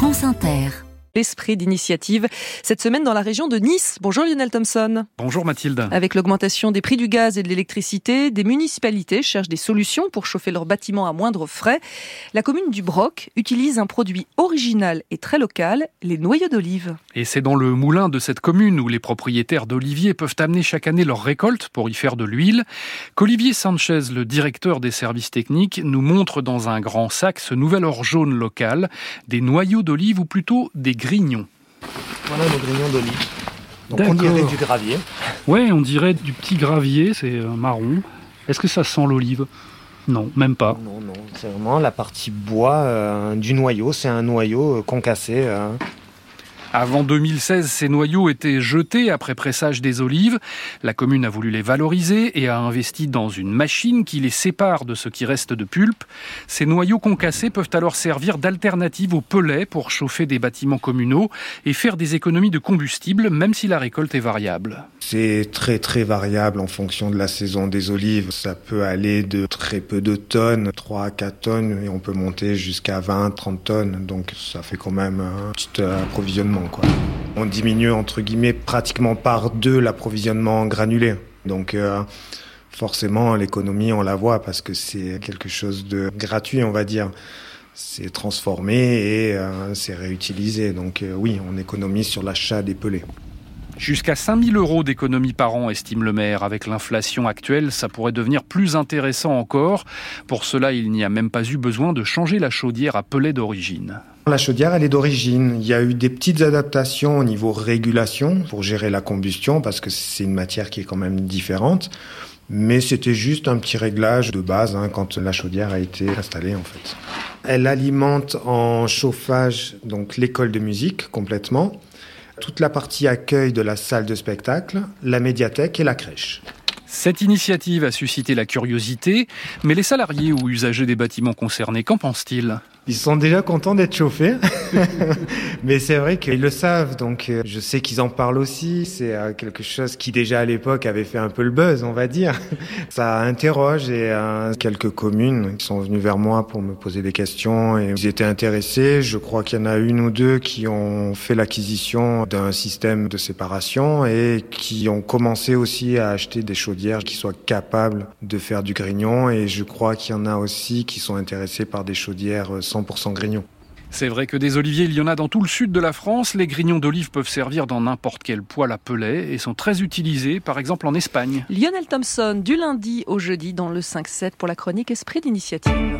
France Inter l'esprit d'initiative cette semaine dans la région de Nice. Bonjour Lionel Thompson. Bonjour Mathilde. Avec l'augmentation des prix du gaz et de l'électricité, des municipalités cherchent des solutions pour chauffer leurs bâtiments à moindre frais. La commune du Broc utilise un produit original et très local, les noyaux d'olive. Et c'est dans le moulin de cette commune où les propriétaires d'oliviers peuvent amener chaque année leur récolte pour y faire de l'huile qu'Olivier Sanchez, le directeur des services techniques, nous montre dans un grand sac ce nouvel or jaune local, des noyaux d'olive ou plutôt des grignons. Voilà nos grignons d'olive. Donc on dirait du gravier. Ouais, on dirait du petit gravier, c'est euh, marron. Est-ce que ça sent l'olive? Non, même pas. Non, non, c'est vraiment la partie bois euh, du noyau. C'est un noyau euh, concassé. Avant 2016, ces noyaux étaient jetés après pressage des olives. La commune a voulu les valoriser et a investi dans une machine qui les sépare de ce qui reste de pulpe. Ces noyaux concassés peuvent alors servir d'alternative aux pellets pour chauffer des bâtiments communaux et faire des économies de combustible, même si la récolte est variable. C'est très très variable en fonction de la saison des olives. Ça peut aller de très peu de tonnes, 3 à 4 tonnes, et on peut monter jusqu'à 20, 30 tonnes. Donc ça fait quand même un petit approvisionnement. On diminue entre guillemets pratiquement par deux l'approvisionnement granulé. Donc euh, forcément l'économie on la voit parce que c'est quelque chose de gratuit on va dire. C'est transformé et euh, c'est réutilisé. Donc euh, oui, on économise sur l'achat des pelés. Jusqu'à 5000 euros d'économie par an, estime le maire. Avec l'inflation actuelle, ça pourrait devenir plus intéressant encore. Pour cela, il n'y a même pas eu besoin de changer la chaudière à d'origine. La chaudière, elle est d'origine. Il y a eu des petites adaptations au niveau régulation pour gérer la combustion parce que c'est une matière qui est quand même différente. Mais c'était juste un petit réglage de base hein, quand la chaudière a été installée en fait. Elle alimente en chauffage donc l'école de musique complètement toute la partie accueil de la salle de spectacle, la médiathèque et la crèche. Cette initiative a suscité la curiosité, mais les salariés ou usagers des bâtiments concernés, qu'en pensent-ils? Ils sont déjà contents d'être chauffés, mais c'est vrai qu'ils le savent, donc euh, je sais qu'ils en parlent aussi. C'est euh, quelque chose qui déjà à l'époque avait fait un peu le buzz, on va dire. Ça interroge et euh, quelques communes sont venues vers moi pour me poser des questions et ils étaient intéressés. Je crois qu'il y en a une ou deux qui ont fait l'acquisition d'un système de séparation et qui ont commencé aussi à acheter des chaudières qui soient capables de faire du grignon et je crois qu'il y en a aussi qui sont intéressés par des chaudières 100% grignons. C'est vrai que des oliviers, il y en a dans tout le sud de la France. Les grignons d'olive peuvent servir dans n'importe quel poêle à pellet et sont très utilisés, par exemple en Espagne. Lionel Thompson, du lundi au jeudi dans le 5-7 pour la chronique Esprit d'initiative.